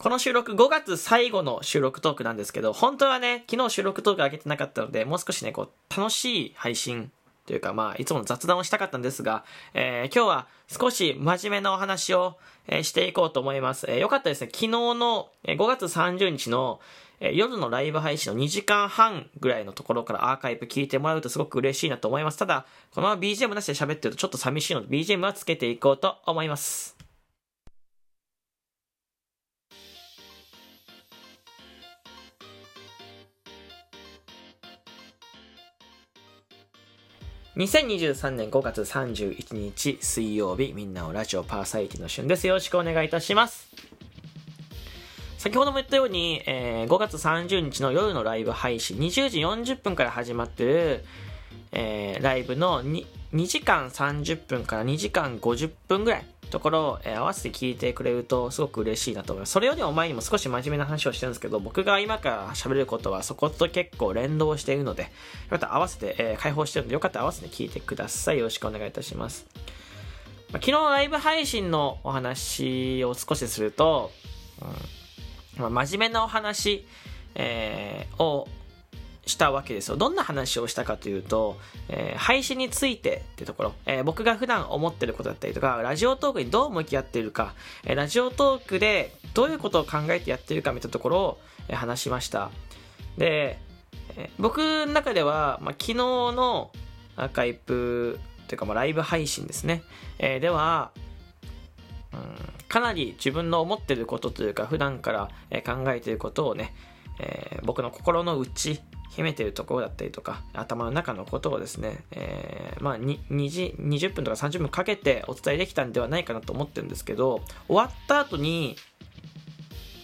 この収録5月最後の収録トークなんですけど、本当はね、昨日収録トーク上げてなかったので、もう少しね、こう、楽しい配信というか、まあ、いつもの雑談をしたかったんですが、えー、今日は少し真面目なお話を、えー、していこうと思います。えー、よかったですね。昨日の、え、5月30日の、え、夜のライブ配信の2時間半ぐらいのところからアーカイブ聞いてもらうとすごく嬉しいなと思います。ただ、このまま BGM なしで喋ってるとちょっと寂しいので、BGM はつけていこうと思います。2023年5月31日水曜日、みんなをラジオパーサイティの旬です。よろしくお願いいたします。先ほども言ったように、えー、5月30日の夜のライブ配信、20時40分から始まってる、えー、ライブの 2, 2時間30分から2時間50分ぐらいところを、え、合わせて聞いてくれるとすごく嬉しいなと思います。それよりも前にも少し真面目な話をしてるんですけど、僕が今から喋ることはそこと結構連動しているので、よかったら合わせて、えー、開放してるので、よかったら合わせて聞いてください。よろしくお願いいたします。まあ、昨日ライブ配信のお話を少しすると、うんまあ、真面目なお話、えー、をしたわけですよ。どんな話をしたかというと、えー、配信についてってところ、えー、僕が普段思ってることだったりとか、ラジオトークにどう向き合っているか、えー、ラジオトークでどういうことを考えてやってるかみたいなところを、え話しました。で、え僕の中では、まあ、昨日のアーカイブというか、まあ、ライブ配信ですね。えでは、うん、かなり自分の思ってることというか、普段から考えていることをね、え僕の心の内秘めてるところだったりとか、頭の中のことをですね、えー、まあ2時、20分とか30分かけてお伝えできたんではないかなと思ってるんですけど、終わった後に、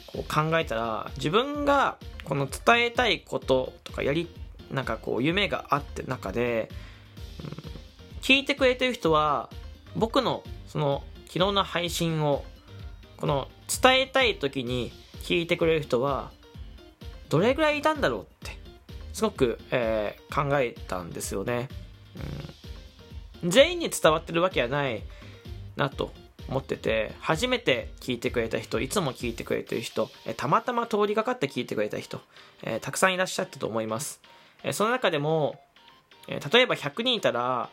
こう考えたら、自分がこの伝えたいこととかやり、なんかこう夢があって中で、うん、聞いてくれてる人は、僕のその昨日の配信を、この伝えたい時に聞いてくれる人は、どれぐらいいたんだろうってすごく、えー、考えたんですよね、うん。全員に伝わってるわけはないなと思ってて、初めて聞いてくれた人、いつも聞いてくれてる人、えたまたま通りがかって聞いてくれた人、えー、たくさんいらっしゃったと思います。えー、その中でも、え例えば100人いたら、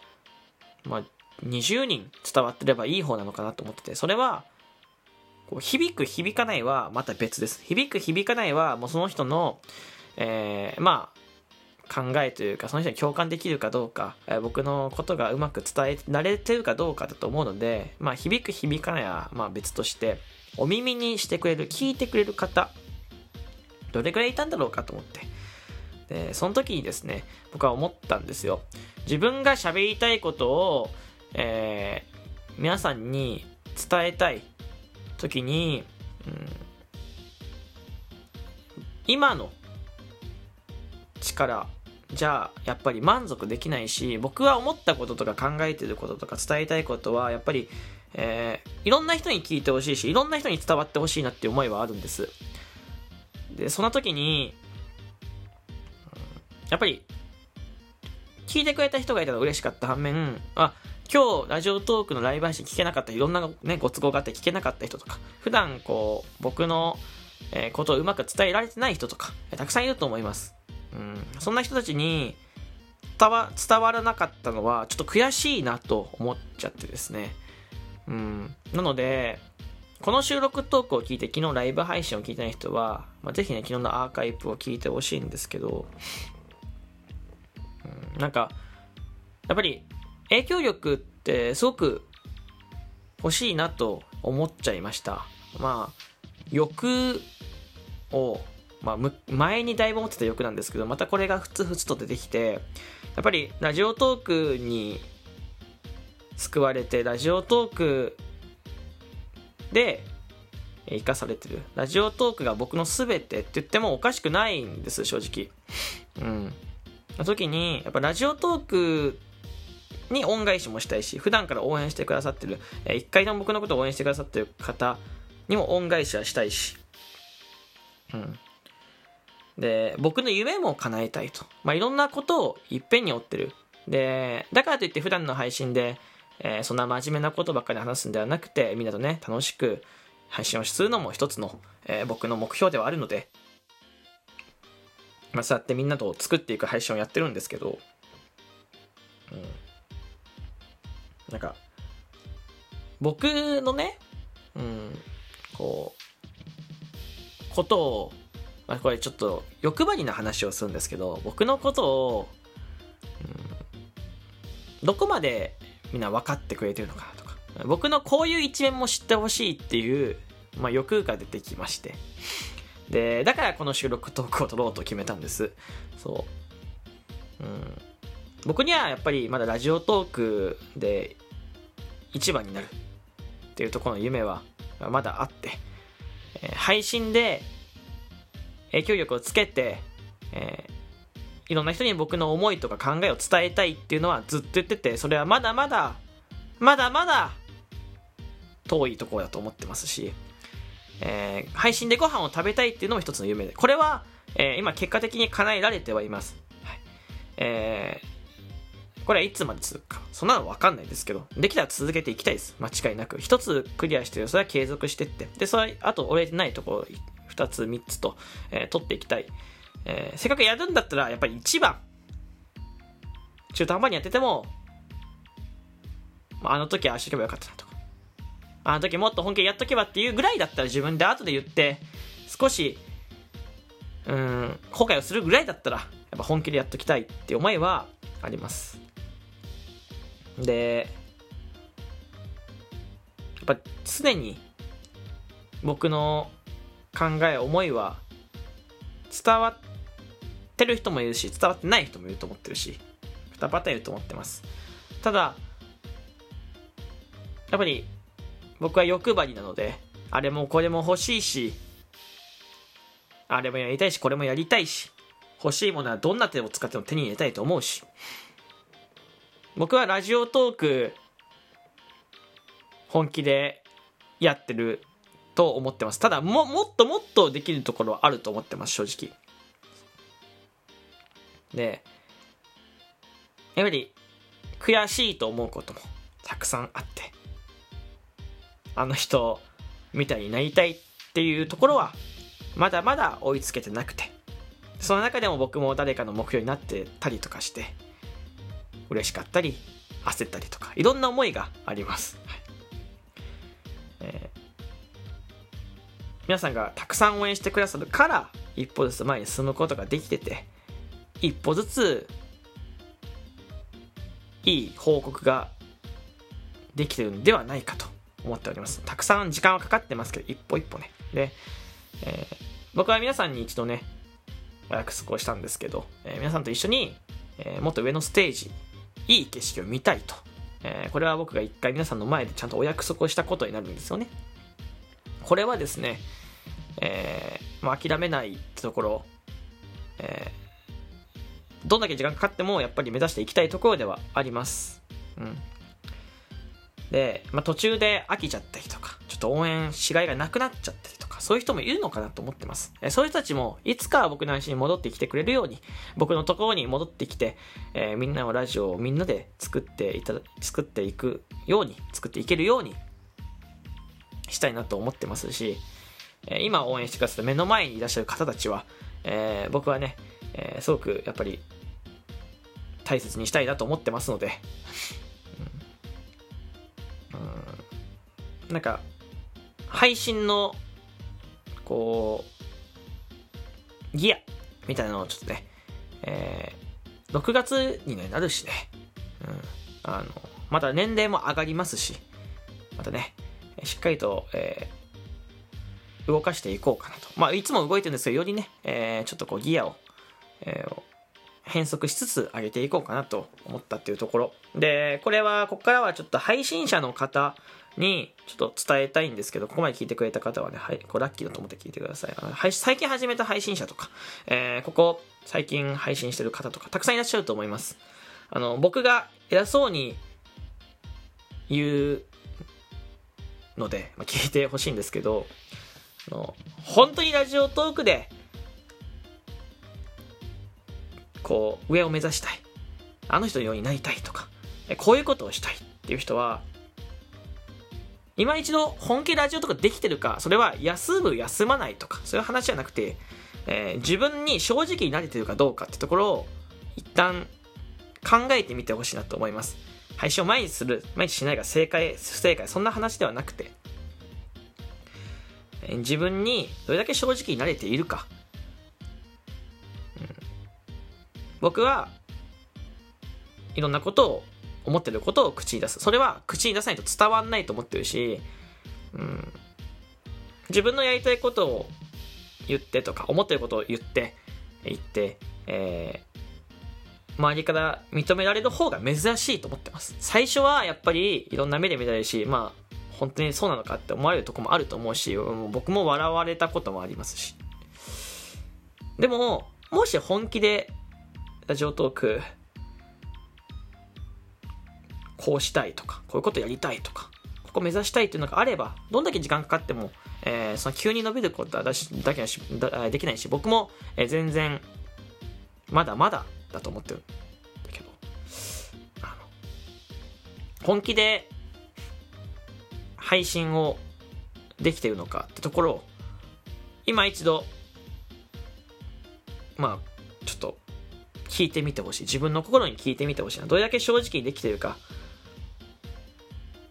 まあ、20人伝わってればいい方なのかなと思ってて、それは、こう響く響かないはまた別です。響く響かないはもうその人の、え、まあ、考えというかその人に共感できるかどうか、え僕のことがうまく伝えられてるかどうかだと思うので、まあ、響く響かないはまあ別としてお耳にしてくれる聞いてくれる方どれくらいいたんだろうかと思って。でその時にですね僕は思ったんですよ。自分が喋りたいことを、えー、皆さんに伝えたい時に、うん、今の力じゃあやっぱり満足できないし僕は思ったこととか考えてることとか伝えたいことはやっぱり、えー、いろんな人に聞いてほしいしいろんな人に伝わってほしいなっていう思いはあるんです。でその時にやっぱり聞いてくれた人がいたら嬉しかった反面あ今日ラジオトークのライブ配信聞けなかったいろんな、ね、ご都合があって聞けなかった人とか普段こう僕の、ことをうまく伝えられてない人とかたくさんいると思います。うん、そんな人たちに伝わ伝わらなかったのはちょっと悔しいなと思っちゃってですね。うん、なので、この収録トークを聞いて昨日ライブ配信を聞いてない人は、まあ、ぜひね、昨日のアーカイブを聞いてほしいんですけど、うん、なんか、やっぱり影響力ってすごく欲しいなと思っちゃいました。まあ、欲をまあ、前にだいぶ持ってた欲なんですけど、またこれがふつふつと出てきて、やっぱりラジオトークに救われて、ラジオトークで生かされてる。ラジオトークが僕の全てって言ってもおかしくないんです、正直。うん。の時に、やっぱラジオトークに恩返しもしたいし、普段から応援してくださってる、一回でも僕のことを応援してくださってる方にも恩返しはしたいし、うん。で、僕の夢も叶えたいと。まあ、いろんなことをいっぺんに追ってる。で、だからといって普段の配信で、えー、そんな真面目なことばっかり話すんではなくて、みんなとね、楽しく配信をするのも一つの、えー、僕の目標ではあるので、まあ、そうやってみんなと作っていく配信をやってるんですけど、うん。なんか、僕のね、うん、こう、ことを、まあ、これちょっと欲張りな話をするんですけど、僕のことを、うん、どこまでみんな分かってくれてるのかなとか、僕のこういう一面も知ってほしいっていう、まあ、欲が出てきまして、で、だからこの収録トークを撮ろうと決めたんです。そう。うん。僕にはやっぱりまだラジオトークで一番になるっていうところの夢はまだあって、配信で影響力をつけて、えー、いろんな人に僕の思いとか考えを伝えたいっていうのはずっと言ってて、それはまだまだ、まだまだ遠いところだと思ってますし、えー、配信でご飯を食べたいっていうのも一つの夢で、これは、えー、今結果的に叶えられてはいます。はい、えー、これはいつまで続くか。そんなのわかんないですけど、できたら続けていきたいです。間違いなく。一つクリアして。それは継続してって。で、それ、あと折れてないところ、二つ、三つと、えー、取っていきたい。えー、せっかくやるんだったら、やっぱり一番、中途半端にやってても、あの時ああしとけばよかったなとか。あの時もっと本気でやっとけばっていうぐらいだったら自分で後で言って、少し、うん、後悔をするぐらいだったら、やっぱ本気でやっときたいって思いはあります。で、やっぱ常に僕の考え、思いは伝わってる人もいるし、伝わってない人もいると思ってるし、二パターンいると思ってます。ただ、やっぱり僕は欲張りなので、あれもこれも欲しいし、あれもやりたいし、これもやりたいし、欲しいものはどんな手を使っても手に入れたいと思うし、僕はラジオトーク、本気でやってると思ってます。ただ、も、もっともっとできるところはあると思ってます、正直。で、やはり、悔しいと思うこともたくさんあって、あの人みたいになりたいっていうところはまだまだ追いつけてなくてその中でも僕も誰かの目標になってたりとかして嬉しかったり焦ったりとかいろんな思いがあります、はい皆さんがたくさん応援してくださるから一歩ずつ前に進むことができてて一歩ずついい報告ができてるんではないかと思っております。たくさん時間はかかってますけど、一歩一歩ね。で、えー、僕は皆さんに一度ね、お約束をしたんですけど、えー、皆さんと一緒に、えー、もっと上のステージ、いい景色を見たいと。えこれは僕が一回皆さんの前でちゃんとお約束をしたことになるんですよね。これはですね、えまあ、諦めないところ、えどんだけ時間かかってもやっぱり目指していきたいところではあります。うん。で、まあ、途中で飽きちゃったりとか、ちょっと応援しがいがなくなっちゃったりとか、そういう人もいるのかなと思ってます。えそういう人たちも、いつか僕の話に戻ってきてくれるように、僕のところに戻ってきて、えー、みんなのラジオをみんなで作っていた、作っていくように、作っていけるように、したいなと思ってますし、え、今応援してくださった目の前にいらっしゃる方たちは、えー、僕はね、えすごくやっぱり大切にしたいなと思ってますので、うんなんか、配信の、こう、ギアみたいなのをちょっとね、えー、6月に、ね、なるしね、うん、あの、また年齢も上がりますし、またね、しっかりと、えー、動かしていこうかなと。まあ、いつも動いてるんですけど、よりね、えー、ちょっとこうギアを、えー、変則しつつ上げていこうかなと思ったっていうところ。で、これは、ここからはちょっと配信者の方にちょっと伝えたいんですけど、ここまで聞いてくれた方はね、はい、こうラッキーだと思って聞いてください。はい、最近始めた配信者とか、えー、ここ最近配信してる方とか、たくさんいらっしゃると思います。あの、僕が偉そうに言うので、まあ、聞いてほしいんですけど、あの、本当にラジオトークで、こう、上を目指したい。あの人のようになりたいとか、こういうことをしたいっていう人は、今一度本気ラジオとかできてるか、それは休む、休まないとか、そういう話じゃなくて、えー、自分に正直になれてるかどうかってところを、一旦考えてみてほしいなと思います。配信を毎日する、毎日しないが正解、不正解、そんな話ではなくて、自分にどれだけ正直になれているか。うん、僕はいろんなことを思ってることを口に出す。それは口に出さないと伝わんないと思ってるし、うん、自分のやりたいことを言ってとか、思ってることを言って、言って、えー、周りから認められる方が珍しいと思ってます。最初はやっぱりいろんな目で見られるし、まあ、本当にそうなのかって思われるとこもあると思うし、僕も笑われたこともありますし。でも、もし本気でラジオトークこうしたいとか、こういうことやりたいとか、ここ目指したいっていうのがあれば、どんだけ時間かかっても、えー、その急に伸びることはだしだけしだできないし、僕も、え、全然、まだまだだと思ってるんだけど、あの、本気で配信をできてるのかってところを、今一度、まあ、ちょっと、聞いてみてほしい。自分の心に聞いてみてほしいな。どれだけ正直にできてるか。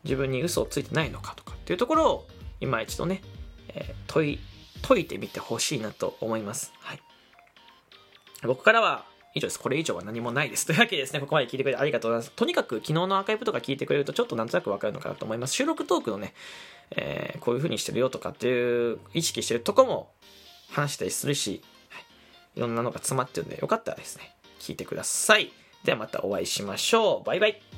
自分に嘘をついてないのかとかっていうところを今一度ね、えー、問い解いてみてほしいなと思います。はい。僕からは以上です。これ以上は何もないです。というわけでですね、ここまで聞いてくれてありがとうございます。とにかく昨日のアーカイブとか聞いてくれるとちょっとなんとなくわかるのかなと思います。収録トークのね、えー、こういう風にしてるよとかっていう意識してるとこも話したりするし、はい、いろんなのが詰まってるんでよかったらですね、聞いてください。ではまたお会いしましょう。バイバイ。